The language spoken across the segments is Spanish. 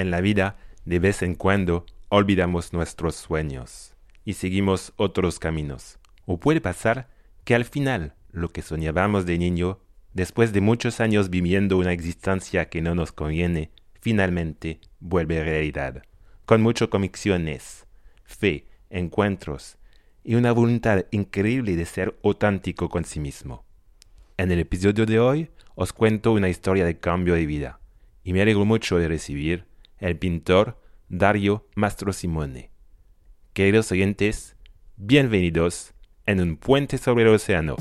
En la vida, de vez en cuando, olvidamos nuestros sueños y seguimos otros caminos. O puede pasar que al final lo que soñábamos de niño, después de muchos años viviendo una existencia que no nos conviene, finalmente vuelve realidad, con muchas convicciones, fe, encuentros y una voluntad increíble de ser auténtico con sí mismo. En el episodio de hoy os cuento una historia de cambio de vida y me alegro mucho de recibir el pintor Dario Mastro Simone. Queridos oyentes, bienvenidos en un puente sobre el océano.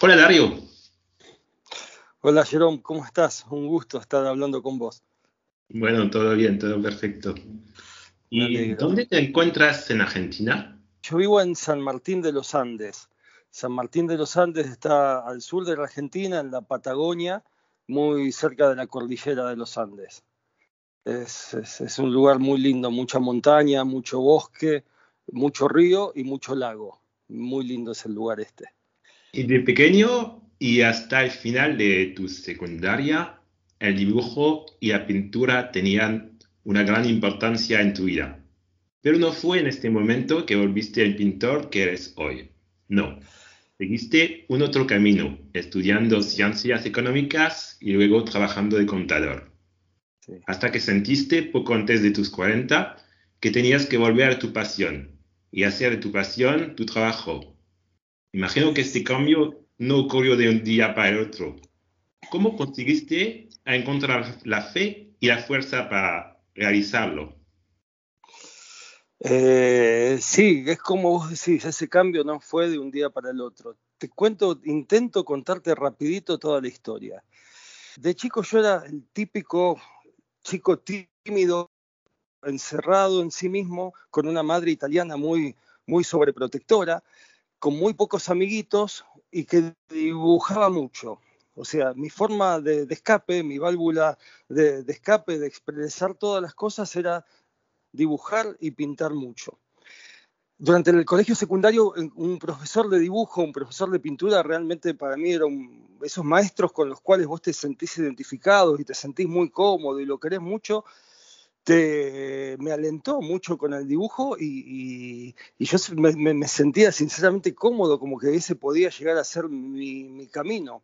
Hola Dario. Hola Jerome, ¿cómo estás? Un gusto estar hablando con vos. Bueno, todo bien, todo perfecto. ¿Y dónde te encuentras en Argentina? Yo vivo en San Martín de los Andes. San Martín de los Andes está al sur de la Argentina, en la Patagonia, muy cerca de la cordillera de los Andes. Es, un lugar muy lindo, mucha montaña, mucho bosque, mucho río y mucho lago. Muy lindo es el lugar este. Y de pequeño y hasta el final de tu secundaria, el dibujo y la pintura tenían una gran importancia en tu vida. Pero no fue en este momento que volviste el pintor que eres hoy. No. Seguiste un otro camino, estudiando ciencias económicas y luego trabajando de contador. Hasta que sentiste, poco antes de tus 40, que tenías que volver a tu pasión y hacer de tu pasión tu trabajo. Imagino que este cambio no ocurrió de un día para el otro. ¿Cómo conseguiste encontrar la fe y la fuerza para realizarlo? Eh, sí, es como vos decís, ese cambio no fue de un día para el otro. Te cuento, intento contarte rapidito toda la historia. De chico yo era el típico chico tímido, encerrado en sí mismo, con una madre italiana muy, muy sobreprotectora, con muy pocos amiguitos y que dibujaba mucho. O sea, mi forma de, escape, mi válvula de, de, escape, de expresar todas las cosas era dibujar y pintar mucho. Durante el colegio secundario, un profesor de dibujo, un profesor de pintura, realmente para mí eran esos maestros con los cuales vos te sentís identificado y te sentís muy cómodo y lo querés mucho, te, me alentó mucho con el dibujo y, yo me, sentía sinceramente cómodo, como que ese podía llegar a ser mi, mi camino.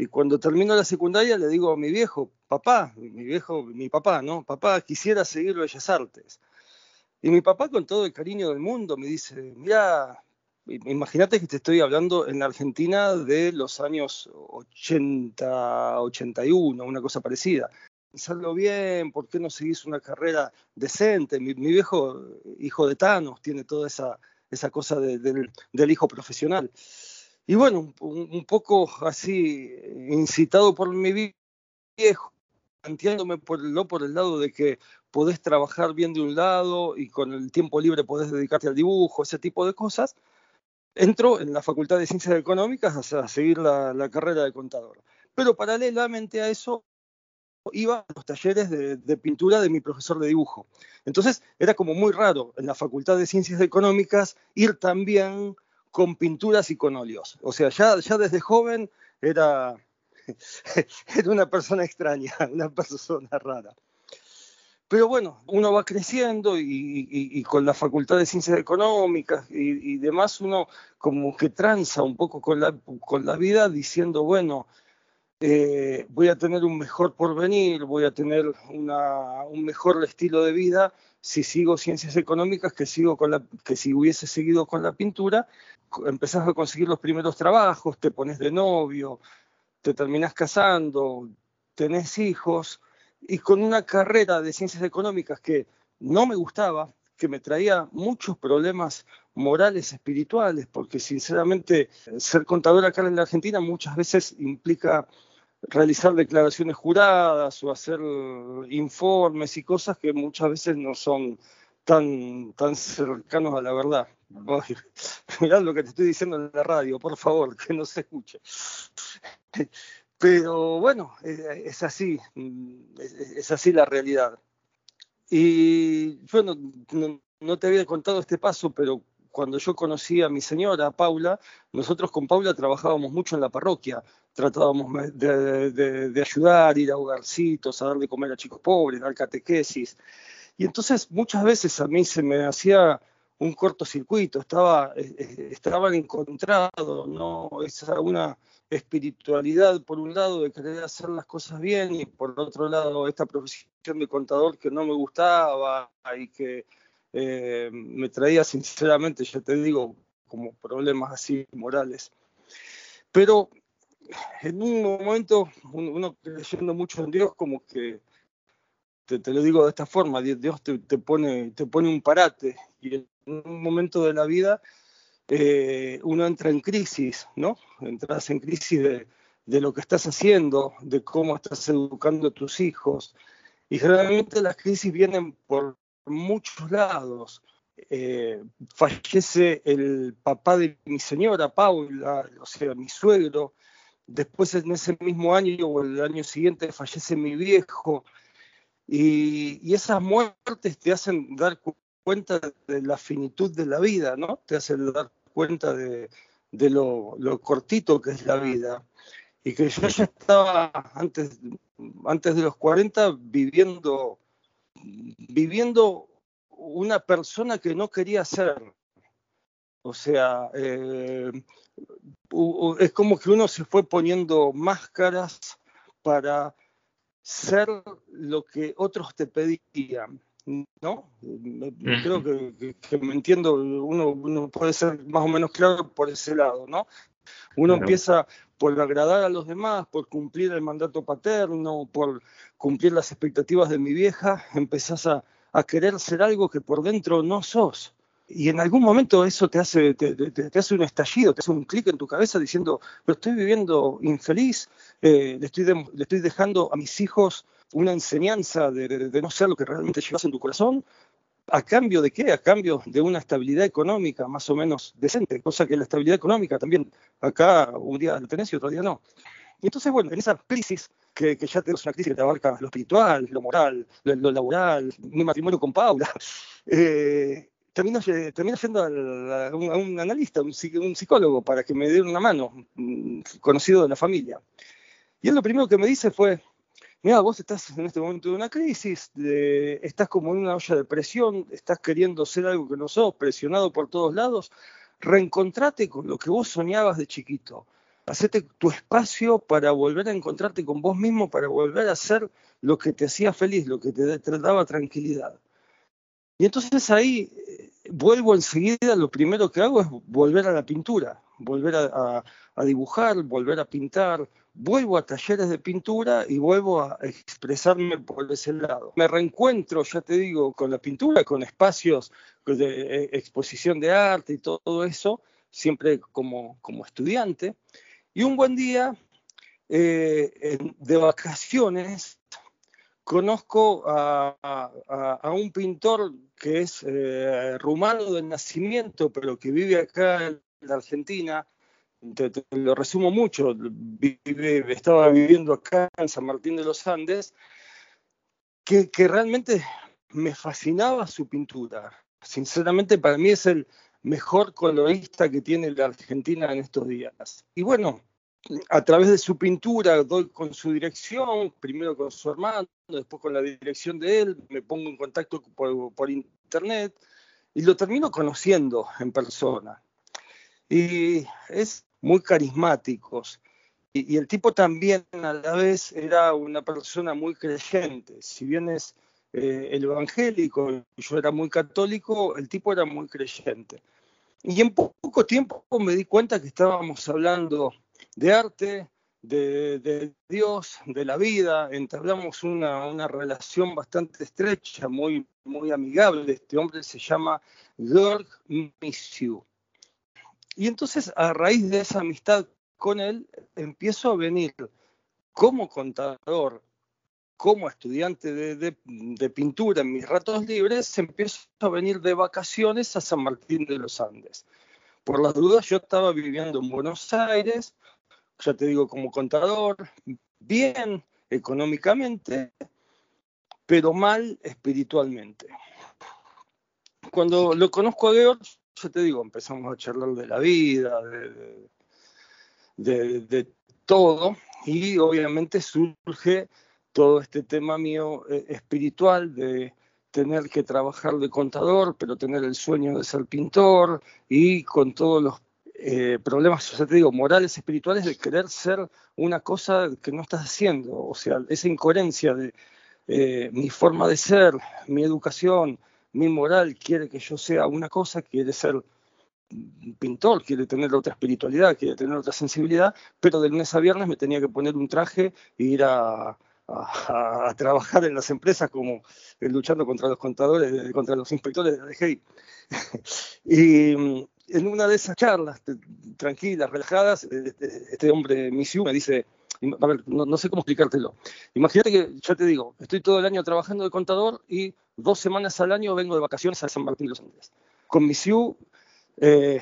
Y cuando termino la secundaria le digo a mi viejo, papá, mi viejo, mi papá, ¿no? Papá, quisiera seguir Bellas Artes. Y mi papá con todo el cariño del mundo me dice, mira, imagínate que te estoy hablando en la Argentina de los años 80, 81, una cosa parecida. Pensarlo bien, ¿por qué no seguís una carrera decente? Mi, viejo, hijo de Thanos, tiene toda esa, esa cosa del, del hijo profesional. Y bueno, un, poco así, incitado por mi viejo, planteándome por, no por el lado de que podés trabajar bien de un lado y con el tiempo libre podés dedicarte al dibujo, ese tipo de cosas, entro en la Facultad de Ciencias Económicas a, seguir la, carrera de contador. Pero paralelamente a eso iba a los talleres de, pintura de mi profesor de dibujo. Entonces era como muy raro en la Facultad de Ciencias Económicas ir también con pinturas y con óleos. O sea, ya, ya desde joven era, era una persona extraña, una persona rara. Pero bueno, uno va creciendo y, con la Facultad de Ciencias Económicas y, demás, uno como que tranza un poco con la, con la vida diciendo, bueno, eh, voy a tener un mejor porvenir, voy a tener un mejor estilo de vida si sigo ciencias económicas que, sigo con la, que si hubiese seguido con la pintura. Empezás a conseguir los primeros trabajos, te pones de novio, te terminás casando, tenés hijos, y con una carrera de ciencias económicas que no me gustaba, que me traía muchos problemas morales, espirituales, porque sinceramente ser contador acá en la Argentina muchas veces implica realizar declaraciones juradas o hacer informes y cosas que muchas veces no son tan, tan cercanos a la verdad. mirá lo que te estoy diciendo en la radio, por favor, que no se escuche. Pero bueno, eh, es así, es así la realidad. Y bueno, no, no te había contado este paso, pero cuando yo conocí a mi señora, Paula, nosotros con Paula trabajábamos mucho en la parroquia, tratábamos de, ayudar, ir a hogarcitos, a darle de comer a chicos pobres, dar catequesis. Y entonces muchas veces a mí se me hacía un cortocircuito, estaba, estaban encontrados, ¿no? Esa una espiritualidad por un lado de querer hacer las cosas bien y por otro lado esta profesión de contador que no me gustaba y que eh, me traía sinceramente, ya te digo, como problemas así morales. Pero en un momento, uno creyendo mucho en Dios, como que te, lo digo de esta forma, Dios te, pone, te pone un parate y en un momento de la vida eh, uno entra en crisis, ¿no? Entras en crisis de, de, lo que estás haciendo, de cómo estás educando a tus hijos. Y generalmente las crisis vienen por muchos lados. Eh, fallece el papá de mi señora, Paula, o sea, mi suegro. Después en ese mismo año o el año siguiente fallece mi viejo. Y, esas muertes te hacen dar cuenta de la finitud de la vida, ¿no? Te hacen dar cuenta de, lo, cortito que es la vida. Y que yo ya estaba antes, antes de los 40 viviendo, viviendo una persona que no quería ser. O sea, eh, es como que uno se fue poniendo máscaras para ser lo que otros te pedían, ¿no? Creo que, me entiendo, uno, puede ser más o menos claro por ese lado, ¿no? Uno empieza por agradar a los demás, por cumplir el mandato paterno, por cumplir las expectativas de mi vieja, empezás a, a querer ser algo que por dentro no sos. Y en algún momento eso te hace, te, hace un estallido, te hace un clic en tu cabeza diciendo, pero estoy viviendo infeliz, eh, le, estoy le estoy dejando a mis hijos una enseñanza de, no ser lo que realmente llevas en tu corazón, ¿A cambio de qué? A cambio de una estabilidad económica más o menos decente, cosa que la estabilidad económica también acá un día la tenés y otro día no. Y entonces, bueno, en esa crisis, que, ya tenemos una crisis que te abarca lo espiritual, lo moral, lo, laboral, mi matrimonio con Paula, eh, termino, termino a, un, analista, un, psicólogo, para que me dé una mano, conocido de la familia. Y él lo primero que me dice fue, mira, vos estás en este momento de una crisis, estás como en una olla de presión, estás queriendo ser algo que no sos, presionado por todos lados, reencontrate con lo que vos soñabas de chiquito. Hacete tu espacio para volver a encontrarte con vos mismo, para volver a ser lo que te hacía feliz, lo que te daba tranquilidad. Y entonces ahí eh, vuelvo enseguida, lo primero que hago es volver a la pintura, volver a, dibujar, volver a pintar, vuelvo a talleres de pintura y vuelvo a expresarme por ese lado. Me reencuentro, ya te digo, con la pintura, con espacios de eh, exposición de arte y todo eso, siempre como, como estudiante. Y un buen día, eh, de vacaciones, conozco a, un pintor que es eh, rumano de nacimiento, pero que vive acá en la Argentina. Te, lo resumo mucho. estaba viviendo acá en San Martín de los Andes, que, que realmente me fascinaba su pintura. Sinceramente, para mí es el mejor colorista que tiene la Argentina en estos días. Y bueno, a través de su pintura doy con su dirección, primero con su hermano, después con la dirección de él, me pongo en contacto por, internet y lo termino conociendo en persona. Y es muy carismático. Y, el tipo también a la vez era una persona muy creyente. Si bien es eh, el evangélico y yo era muy católico, el tipo era muy creyente. Y en poco tiempo me di cuenta que estábamos hablando de arte, de, Dios, de la vida, entablamos una, relación bastante estrecha, muy, muy amigable. Este hombre se llama Georg Missiu. Y entonces, a raíz de esa amistad con él, empiezo a venir como contador, como estudiante de, de, pintura en mis ratos libres, empiezo a venir de vacaciones a San Martín de los Andes. Por las dudas, yo estaba viviendo en Buenos Aires, ya te digo, como contador, bien económicamente, pero mal espiritualmente. Cuando lo conozco a George, yo te digo, empezamos a charlar de la vida, de, de, todo, y obviamente surge todo este tema mío eh, espiritual de tener que trabajar de contador, pero tener el sueño de ser pintor y con todos los eh, problemas, o te digo, morales, espirituales de querer ser una cosa que no estás haciendo. O sea, esa incoherencia de eh, mi forma de ser, mi educación, mi moral quiere que yo sea una cosa, quiere ser pintor, quiere tener otra espiritualidad, quiere tener otra sensibilidad, pero de lunes a viernes me tenía que poner un traje e ir a, a, trabajar en las empresas como eh, luchando contra los contadores, contra los inspectores de la DGI. y mm, en una de esas charlas tranquilas, relajadas, eh, este, este hombre, Misiu, me dice, a ver, no, sé cómo explicártelo. Imagínate que, ya te digo, estoy todo el año trabajando de contador y dos semanas al año vengo de vacaciones a San Martín de los Andes. Con Misiu, eh,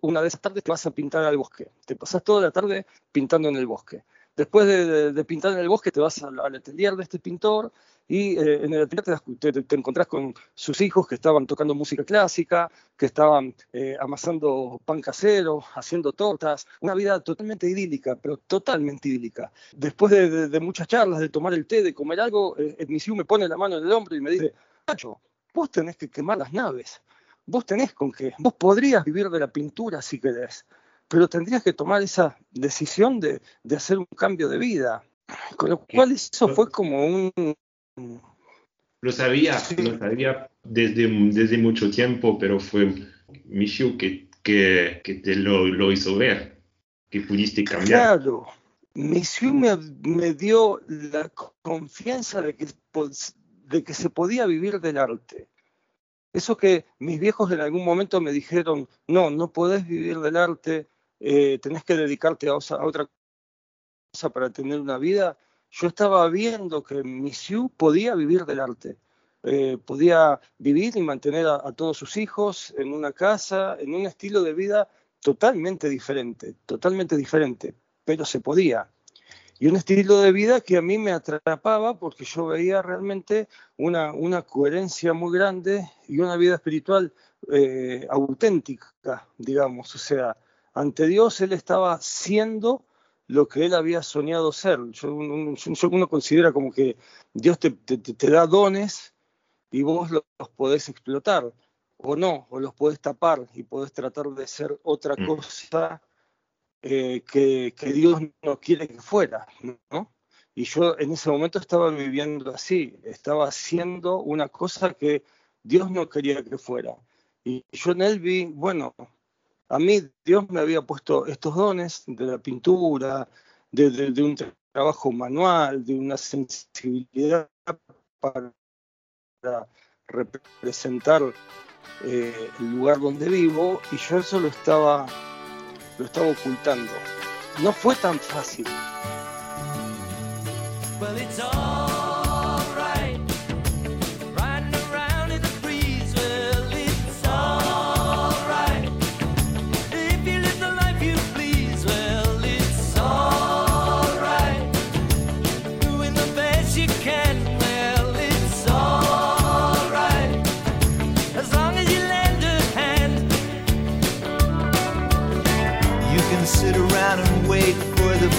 una de esas tardes te vas a pintar al bosque. Te pasas toda la tarde pintando en el bosque. Después de, pintar en el bosque, te vas al, atelier de este pintor y eh, en el atelier te, encontrás con sus hijos que estaban tocando música clásica, que estaban eh, amasando pan casero, haciendo tortas, una vida totalmente idílica, pero totalmente idílica. Después de, muchas charlas, de tomar el té, de comer algo, eh, Misiu me pone la mano en el hombro y me dice, Nacho, vos tenés que quemar las naves, vos tenés con qué, vos podrías vivir de la pintura si querés pero tendrías que tomar esa decisión de, hacer un cambio de vida. Con lo cual eso fue como un... Lo sabía, lo sabía desde, desde mucho tiempo, pero fue Michu que, que, que te lo, lo, hizo ver, que pudiste cambiar. Claro, Michu me, me dio la confianza de que, de que se podía vivir del arte. Eso que mis viejos en algún momento me dijeron, no, no podés vivir del arte, eh, tenés que dedicarte a, otra cosa para tener una vida. Yo estaba viendo que Misiu podía vivir del arte, eh, podía vivir y mantener a, todos sus hijos en una casa, en un estilo de vida totalmente diferente, totalmente diferente, pero se podía. Y un estilo de vida que a mí me atrapaba porque yo veía realmente una, una coherencia muy grande y una vida espiritual eh, auténtica, digamos. O sea, ante Dios él estaba siendo lo que él había soñado ser. Yo, uno considera como que Dios te, da dones y vos los, podés explotar o no, o los podés tapar y podés tratar de ser otra mm. cosa eh, que, Dios no quiere que fuera, ¿no? Y yo en ese momento estaba viviendo así, estaba haciendo una cosa que Dios no quería que fuera. Y yo en él vi, bueno, a mí Dios me había puesto estos dones de la pintura, de, un trabajo manual, de una sensibilidad para representar eh, el lugar donde vivo y yo eso lo estaba, lo estaba ocultando. No fue tan fácil.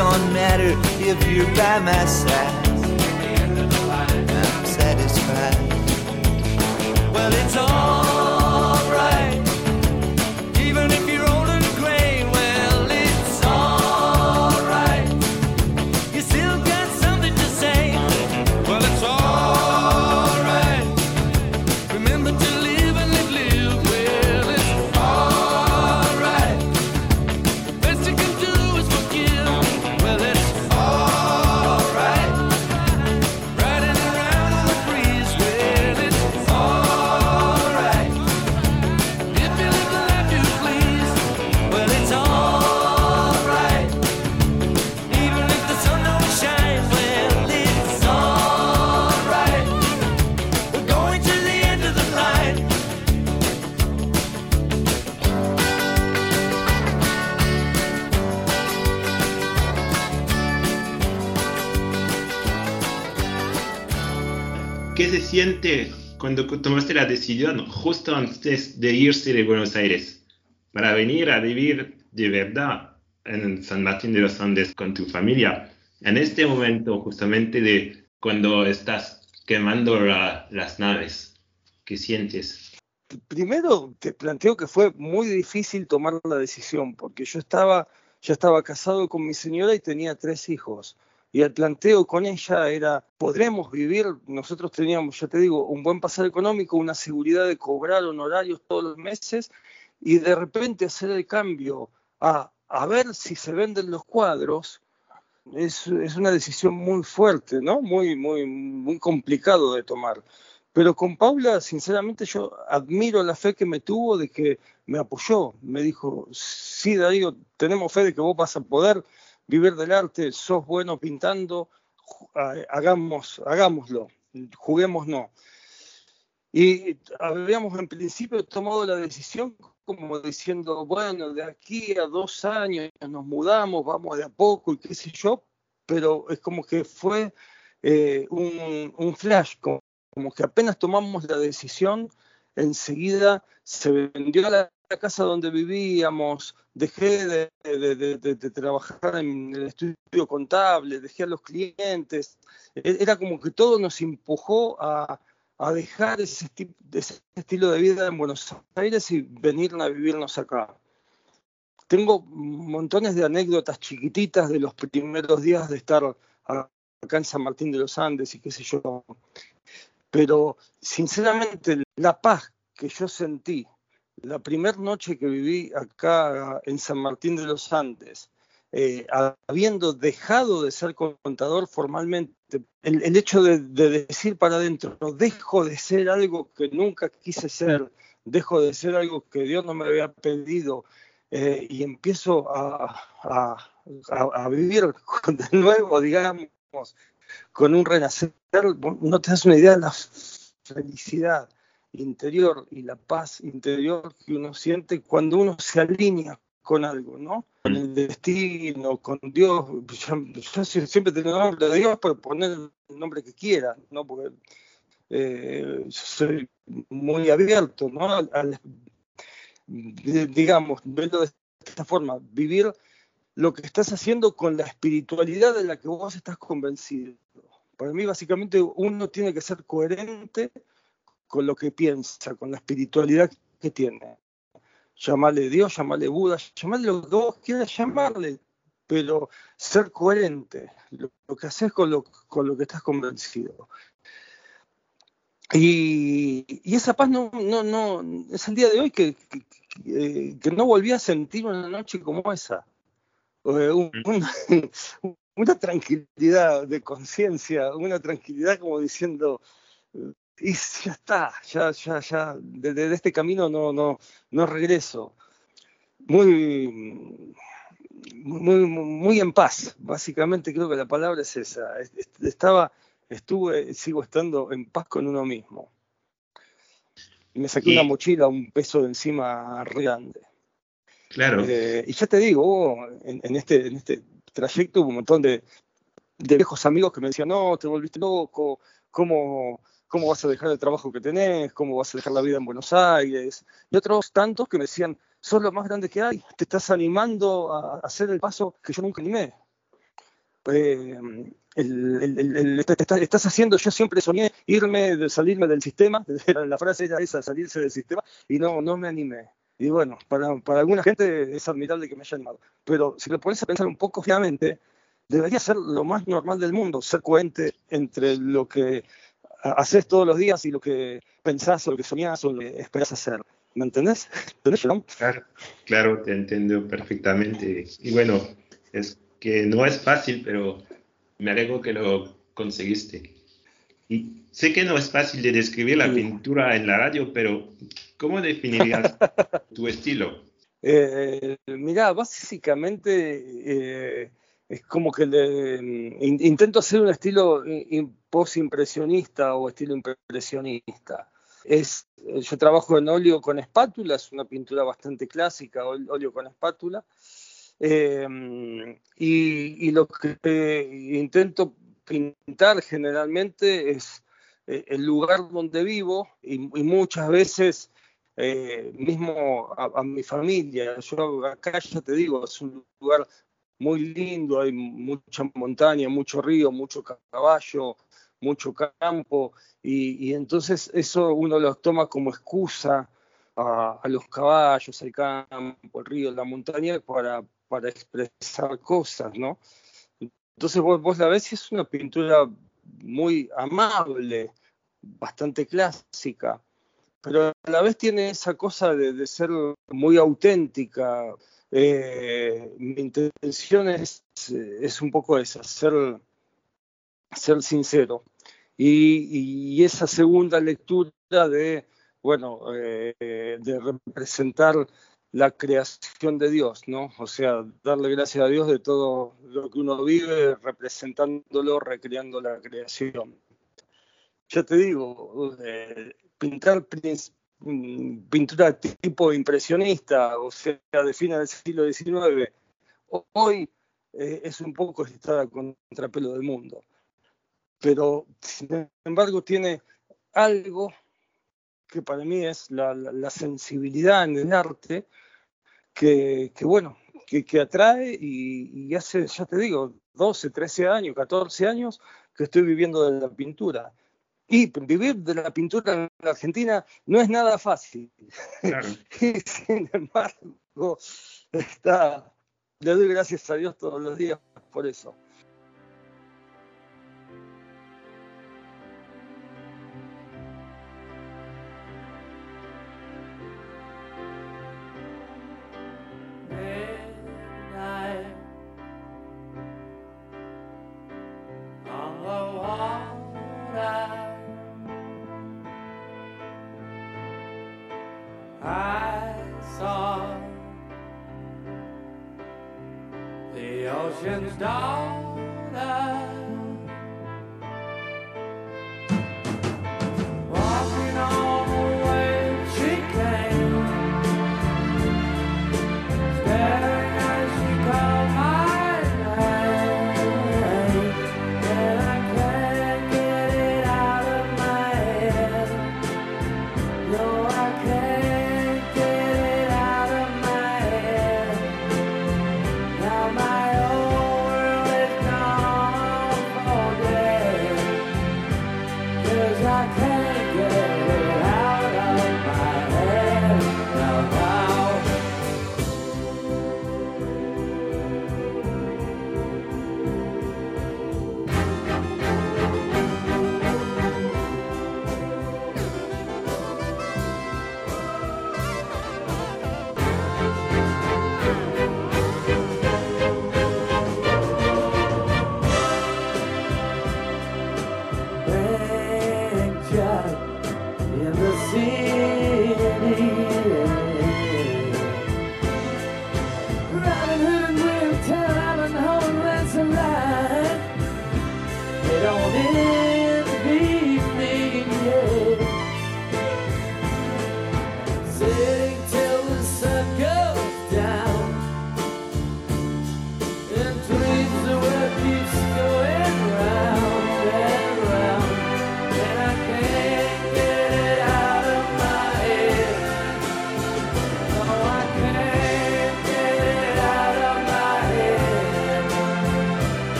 Don't matter if you're by my side. I'm satisfied. Well, it's alright. Siente cuando tomaste la decisión justo antes de irse de Buenos Aires para venir a vivir de verdad en San Martín de los Andes con tu familia? En este momento justamente de cuando estás quemando la- las naves, ¿qué sientes? Primero te planteo que fue muy difícil tomar la decisión, porque yo estaba, ya estaba casado con mi señora y tenía tres hijos. Y el planteo con ella era, ¿podremos vivir? Nosotros teníamos, ya te digo, un buen pasar económico, una seguridad de cobrar honorarios todos los meses y de repente hacer el cambio a, a ver si se venden los cuadros. Es, es una decisión muy fuerte, ¿no? Muy, muy, muy complicado de tomar. Pero con Paula, sinceramente, yo admiro la fe que me tuvo de que me apoyó. Me dijo, sí, Darío, tenemos fe de que vos vas a poder vivir del arte, sos bueno pintando, hagamos, hagámoslo, juguemos no. Y habíamos en principio tomado la decisión como diciendo, bueno, de aquí a dos años nos mudamos, vamos de a poco y qué sé yo, pero es como que fue eh, un, un flash, como, como que apenas tomamos la decisión, enseguida se vendió la, la casa donde vivíamos, dejé de, trabajar en el estudio contable, dejé a los clientes, E- era como que todo nos empujó a, dejar ese, ese estilo de vida en Buenos Aires y venir a vivirnos acá. Tengo montones de anécdotas chiquititas de los primeros días de estar acá en San Martín de los Andes y qué sé yo. Pero sinceramente la paz que yo sentí la primera noche que viví acá en San Martín de los Andes, eh, habiendo dejado de ser contador formalmente, el, hecho de, de decir para adentro, dejo de ser algo que nunca quise ser, dejo de ser algo que Dios no me había pedido eh, y empiezo a, a- vivir de nuevo, digamos, con un renacer, no te das una idea de la felicidad interior y la paz interior que uno siente cuando uno se alinea con algo, ¿no? Con el destino, con Dios. Yo, yo siempre tengo el nombre de Dios, pero poner el nombre que quiera, ¿no? Porque eh, soy muy abierto, ¿no? Al- al- digamos, verlo de esta forma, vivir lo que estás haciendo con la espiritualidad de la que vos estás convencido. Para mí, básicamente, uno tiene que ser coherente con lo que piensa, con la espiritualidad que tiene. Llamarle Dios, llamarle Buda, llamarle lo que vos quieras llamarle, pero ser coherente, lo, lo que haces con lo, con lo que estás convencido. Y, y esa paz no, no, no, es el día de hoy que, que, que- que no volví a sentir una noche como esa. Eh, un- una, una tranquilidad de conciencia, una tranquilidad como diciendo, eh, y ya está, ya, ya, ya, de, de este camino no, no, no regreso. Muy, muy, muy en paz, básicamente creo que la palabra es esa. Es- es- Estaba, estuve, sigo estando en paz con uno mismo. Me saqué Y- una mochila, un peso de encima grande. Claro. Eh, y ya te digo, en este, en este trayecto hubo un montón de, de viejos amigos que me decían, no, te volviste loco, ¿cómo, cómo vas a dejar el trabajo que tenés, cómo vas a dejar la vida en Buenos Aires, y otros tantos que me decían, sos lo más grande que hay, te estás animando a hacer el paso que yo nunca animé. Eh, estás haciendo, yo siempre soñé irme, salirme del sistema, la frase era esa, salirse del sistema, y no, no me animé. Y bueno, para, para alguna gente es admirable que me haya animado. Pero si lo pones a pensar un poco finalmente, debería ser lo más normal del mundo, ser coherente entre lo que haces todos los días y lo que pensás o lo que soñás o lo que esperás hacer. ¿Me entendés? Claro, claro, te entiendo perfectamente. Y bueno, es que no es fácil, pero me alegro que lo conseguiste. Y sé que no es fácil de describir la pintura en la radio, pero ¿cómo definirías tu estilo? Eh, mira, básicamente eh, es como que intento hacer un estilo post-impresionista o estilo impresionista. Es, yo trabajo en óleo con espátula, es una pintura bastante clásica, óleo con espátula. Em, y, lo que intento pintar generalmente es eh, el lugar donde vivo y, muchas veces eh, mismo a, mi familia. Yo acá ya te digo, es un lugar muy lindo, hay mucha montaña, mucho río, mucho caballo, mucho campo, y, entonces eso uno lo toma como excusa a, los caballos, al campo, el río, la montaña, para, para expresar cosas, ¿no? Entonces vos, la ves y es una pintura muy amable, bastante clásica, pero a la vez tiene esa cosa de, ser muy auténtica. Eh, mi intención es, es, un poco esa, ser, ser sincero. Y, esa segunda lectura de, bueno, eh, de representar la creación de Dios, ¿no? O sea, darle gracias a Dios de todo lo que uno vive, representándolo, recreando la creación. Ya te digo, eh, pintar pintura tipo impresionista, o sea, de fines del siglo XIX, hoy eh, es un poco estar a contrapelo del mundo. Pero, sin embargo, tiene algo que para mí es la, sensibilidad en el arte, que, bueno, que, atrae y, hace, ya te digo, 12, 13 años, 14 años que estoy viviendo de la pintura. Y vivir de la pintura en la Argentina no es nada fácil. y sin embargo, está, le doy gracias a Dios todos los días por eso.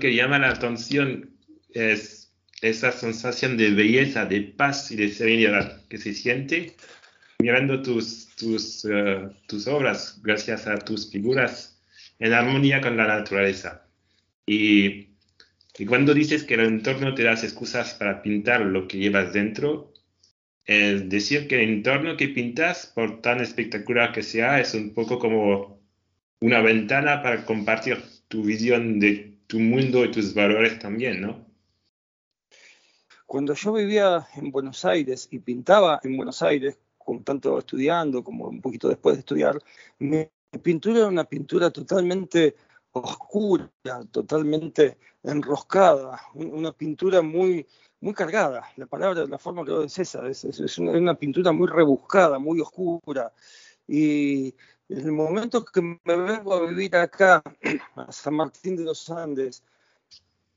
Que llama la atención es esa sensación de belleza, de paz y de serenidad que se siente mirando tus, tus, eh, tus obras gracias a tus figuras en armonía con la naturaleza. Y, y cuando dices que el entorno te das excusas para pintar lo que llevas dentro, es decir que el entorno que pintas, por tan espectacular que sea, es un poco como una ventana para compartir tu visión de tu mundo y tus valores también, ¿no? Cuando yo vivía en Buenos Aires y pintaba en Buenos Aires, tanto estudiando como un poquito después de estudiar, mi pintura era una pintura totalmente oscura, totalmente enroscada, un- una pintura muy, muy cargada. La palabra, la forma que lo es esa, es, es- es una, una pintura muy rebuscada, muy oscura. Y en el momento que me vengo a vivir acá, a San Martín de los Andes,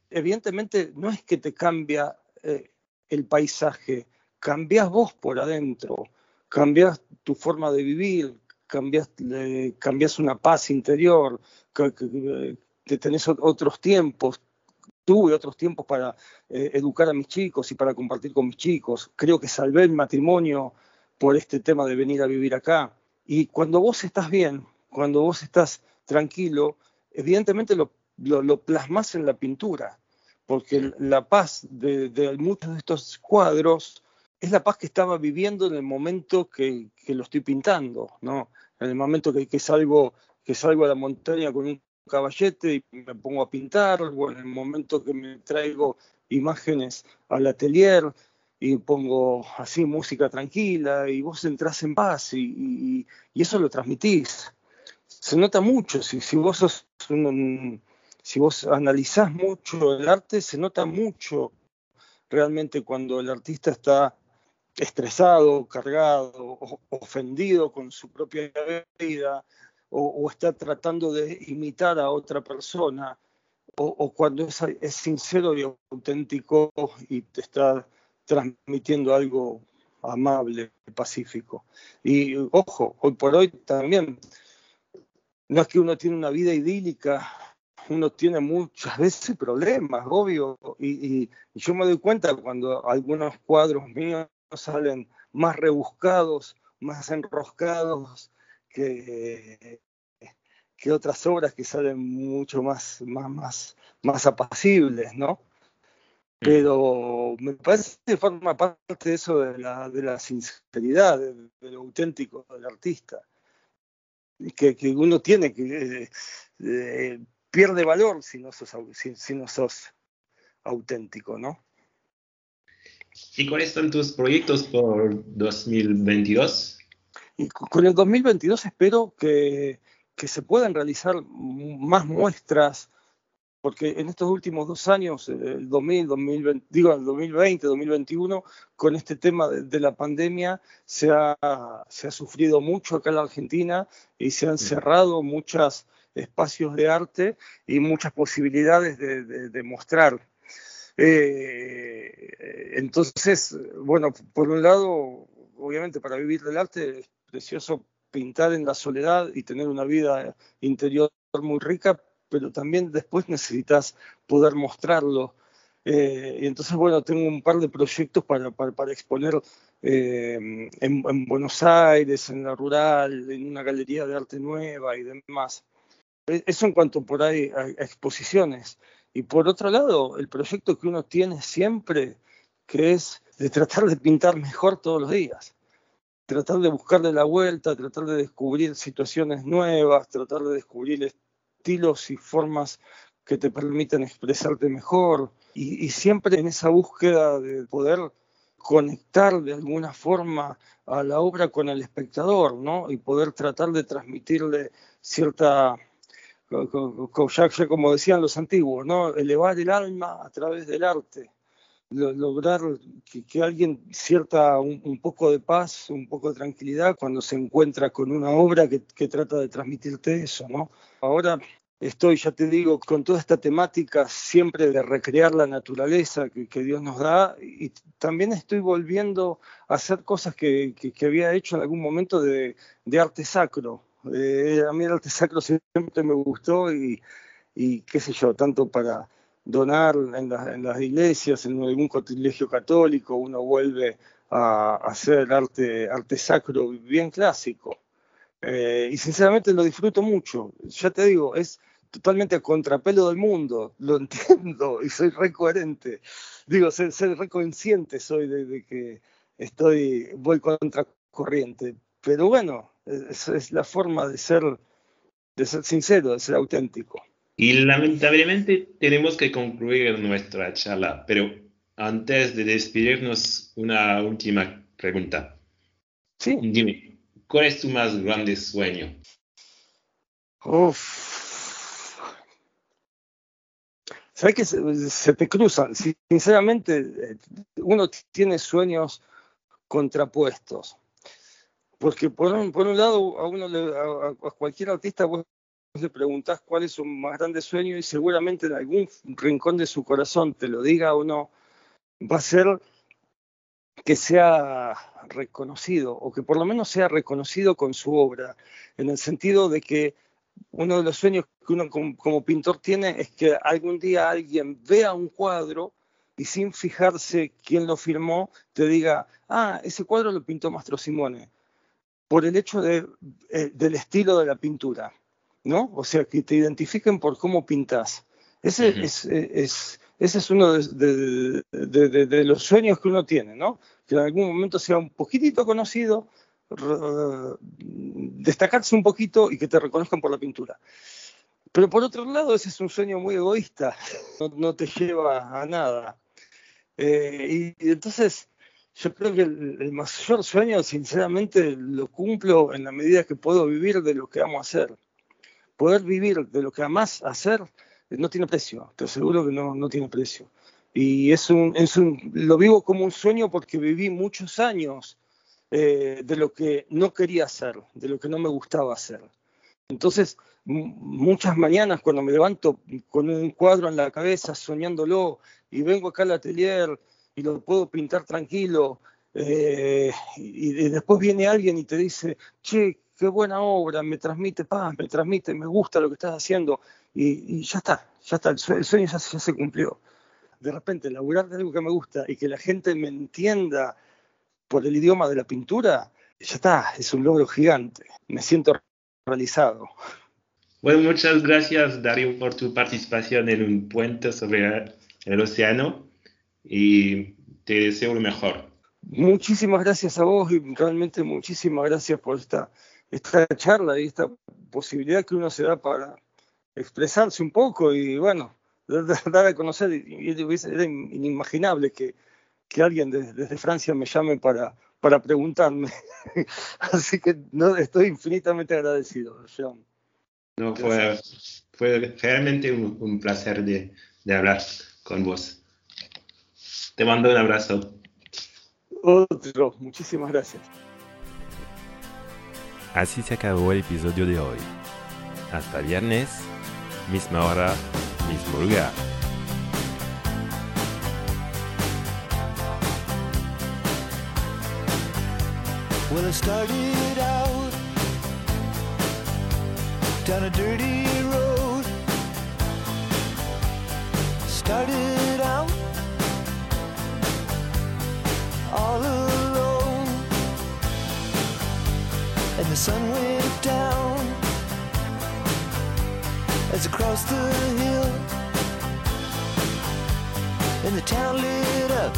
evidentemente no es que te cambia eh, el paisaje, cambias vos por adentro, cambias tu forma de vivir, cambias, una paz interior, que, que- tenés ot- otros tiempos. Tuve otros tiempos para eh, educar a mis chicos y para compartir con mis chicos. Creo que salvé el matrimonio por este tema de venir a vivir acá. Y cuando vos estás bien, cuando vos estás tranquilo, evidentemente lo, lo, lo plasmas en la pintura porque la paz de, de muchos de estos cuadros es la paz que estaba viviendo en el momento que, que lo estoy pintando, ¿no? En el momento que, que salgo, que salgo a la montaña con un caballete y me pongo a pintar, o en el momento que me traigo imágenes al atelier y pongo así música tranquila y vos entras en paz y, y- y eso lo transmitís. Se nota mucho, si, si vos sos un, si vos analizás mucho el arte, se nota mucho realmente cuando el artista está estresado, cargado, ofendido con su propia vida, o, o está tratando de imitar a otra persona, o, cuando es sincero y auténtico y te está transmitiendo algo amable, pacífico. Y ojo, hoy por hoy también, no es que uno tiene una vida idílica, uno tiene muchas veces problemas, obvio, y, yo me doy cuenta cuando algunos cuadros míos salen más rebuscados, más enroscados que, que otras obras que salen mucho más, más, más, más apacibles, ¿no? Pero me parece que forma parte de eso de la, de la sinceridad, de, de lo auténtico del artista. Que, que uno tiene que eh, eh, pierde valor si no sos, si, si no sos auténtico, ¿no? ¿Y cuáles son tus proyectos por 2022? Y con el 2022 espero que, que se puedan realizar más muestras, porque en estos últimos dos años, eh, el 2000, 2020, digo, el 2020, 2021, con este tema de, de la pandemia, se ha, se ha sufrido mucho acá en la Argentina y se han cerrado muchos espacios de arte y muchas posibilidades de, de- de mostrar. Eh, entonces, bueno, por un lado, obviamente para vivir del arte es precioso pintar en la soledad y tener una vida interior muy rica, pero también después necesitas poder mostrarlo. Eh, y entonces, bueno, tengo un par de proyectos para, para, para exponer eh, en, en Buenos Aires, en la rural, en una galería de arte nueva y demás. Eh, Eso en cuanto por ahí a, a exposiciones. Y por otro lado, el proyecto que uno tiene siempre, que es de tratar de pintar mejor todos los días. Tratar de buscarle la vuelta, tratar de descubrir situaciones nuevas, tratar de descubrir estilos y formas que te permiten expresarte mejor y, siempre en esa búsqueda de poder conectar de alguna forma a la obra con el espectador, ¿no? Y poder tratar de transmitirle cierta, como decían los antiguos, ¿no? Elevar el alma a través del arte, lograr que, alguien cierta un, poco de paz, un poco de tranquilidad cuando se encuentra con una obra que, que trata de transmitirte eso, ¿no? Ahora estoy, ya te digo, con toda esta temática siempre de recrear la naturaleza que, Dios nos da y también estoy volviendo a hacer cosas que, había hecho en algún momento de, arte sacro. Eh, a mí el arte sacro siempre me gustó y, qué sé yo, tanto para donar en, las iglesias, en algún colegio católico, uno vuelve a, hacer arte, arte sacro bien clásico. Eh, y sinceramente lo disfruto mucho. Ya te digo, es totalmente contrapelo del mundo, lo entiendo y soy re coherente. Digo, ser, ser re consciente soy de, que estoy, voy contra corriente. Pero bueno, es, es la forma de ser, de ser sincero, de ser auténtico. Y lamentablemente tenemos que concluir nuestra charla, pero antes de despedirnos, una última pregunta. Sí. Dime, ¿cuál es tu más grande sueño? Uf, sabes que se, te cruzan. Sinceramente, eh, uno tiene sueños contrapuestos. Porque por un, por un lado, a uno a, cualquier artista vos le preguntás cuál es su más grande sueño y seguramente en algún rincón de su corazón te lo diga o no, va a ser que sea reconocido o que por lo menos sea reconocido con su obra, en el sentido de que uno de los sueños que uno como, pintor tiene es que algún día alguien vea un cuadro y sin fijarse quién lo firmó, te diga, ah, ese cuadro lo pintó Mastro Simone, por el hecho eh, del estilo de la pintura, ¿no? O sea, que te identifiquen por cómo pintas. Ese, es, es, ese es uno de, de, los sueños que uno tiene, ¿no? Que en algún momento sea un poquitito conocido, destacarse un poquito y que te reconozcan por la pintura. Pero por otro lado, ese es un sueño muy egoísta, no, te lleva a nada. Eh, y, entonces, yo creo que el, mayor sueño, sinceramente, lo cumplo en la medida que puedo vivir de lo que amo hacer. Poder vivir de lo que amas hacer no tiene precio, te aseguro que no, no tiene precio. Y es un, es un, lo vivo como un sueño porque viví muchos años eh, de lo que no quería hacer, de lo que no me gustaba hacer. Entonces, muchas mañanas cuando me levanto con un cuadro en la cabeza, soñándolo, y vengo acá al atelier y lo puedo pintar tranquilo, eh, y, después viene alguien y te dice, che, qué buena obra, me transmite paz, me transmite, me gusta lo que estás haciendo, y, ya está, ya está, el sueño, ya, ya, se cumplió. De repente, laburar de algo que me gusta y que la gente me entienda por el idioma de la pintura, ya está, es un logro gigante. Me siento realizado. Bueno, muchas gracias Darío por tu participación en un puente sobre el océano y te deseo lo mejor. Muchísimas gracias a vos y realmente muchísimas gracias por esta, esta charla y esta posibilidad que uno se da para expresarse un poco y bueno, dar a conocer, era inimaginable que que alguien desde Francia me llame para, para preguntarme. Así que no, estoy infinitamente agradecido, John. No, fue, fue realmente un, placer de, de, hablar con vos. Te mando un abrazo. Otro, muchísimas gracias. Así se acabó el episodio de hoy. Hasta viernes, misma hora, mismo lugar. kids across the hill. And the town lit up.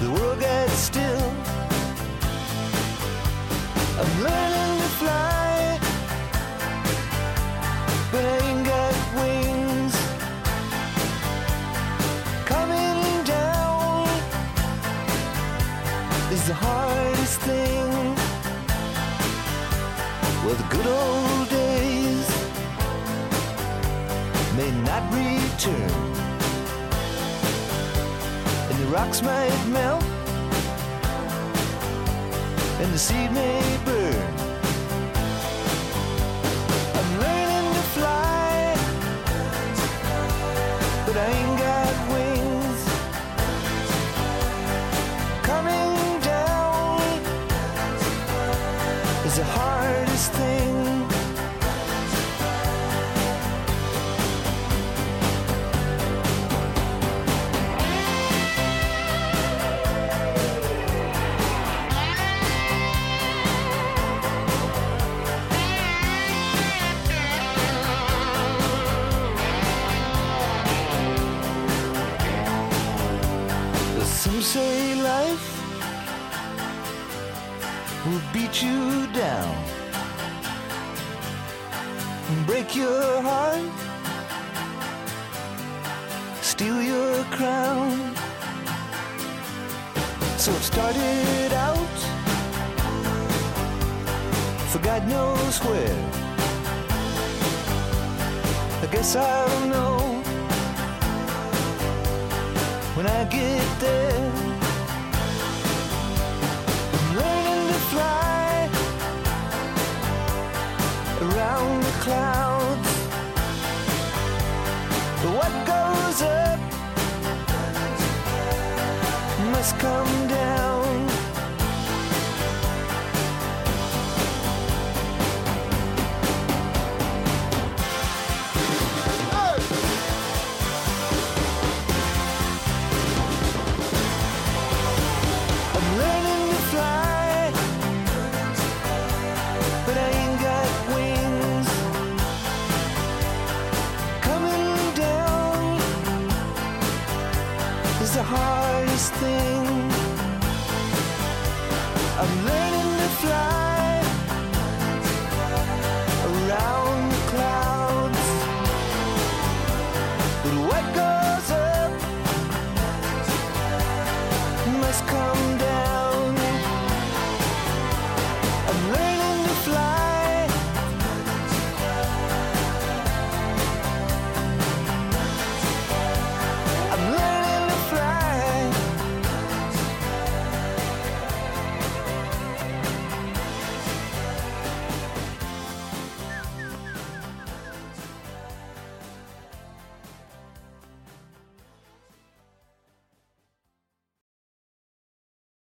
The world got still. I'm learning to fly, but I ain't got wings. Coming down is the hardest thing. Well, the good old days. not return. And the rocks might melt, and the seed may burn. I'm learning to fly, but I ain't got wings. Coming down is the hardest thing.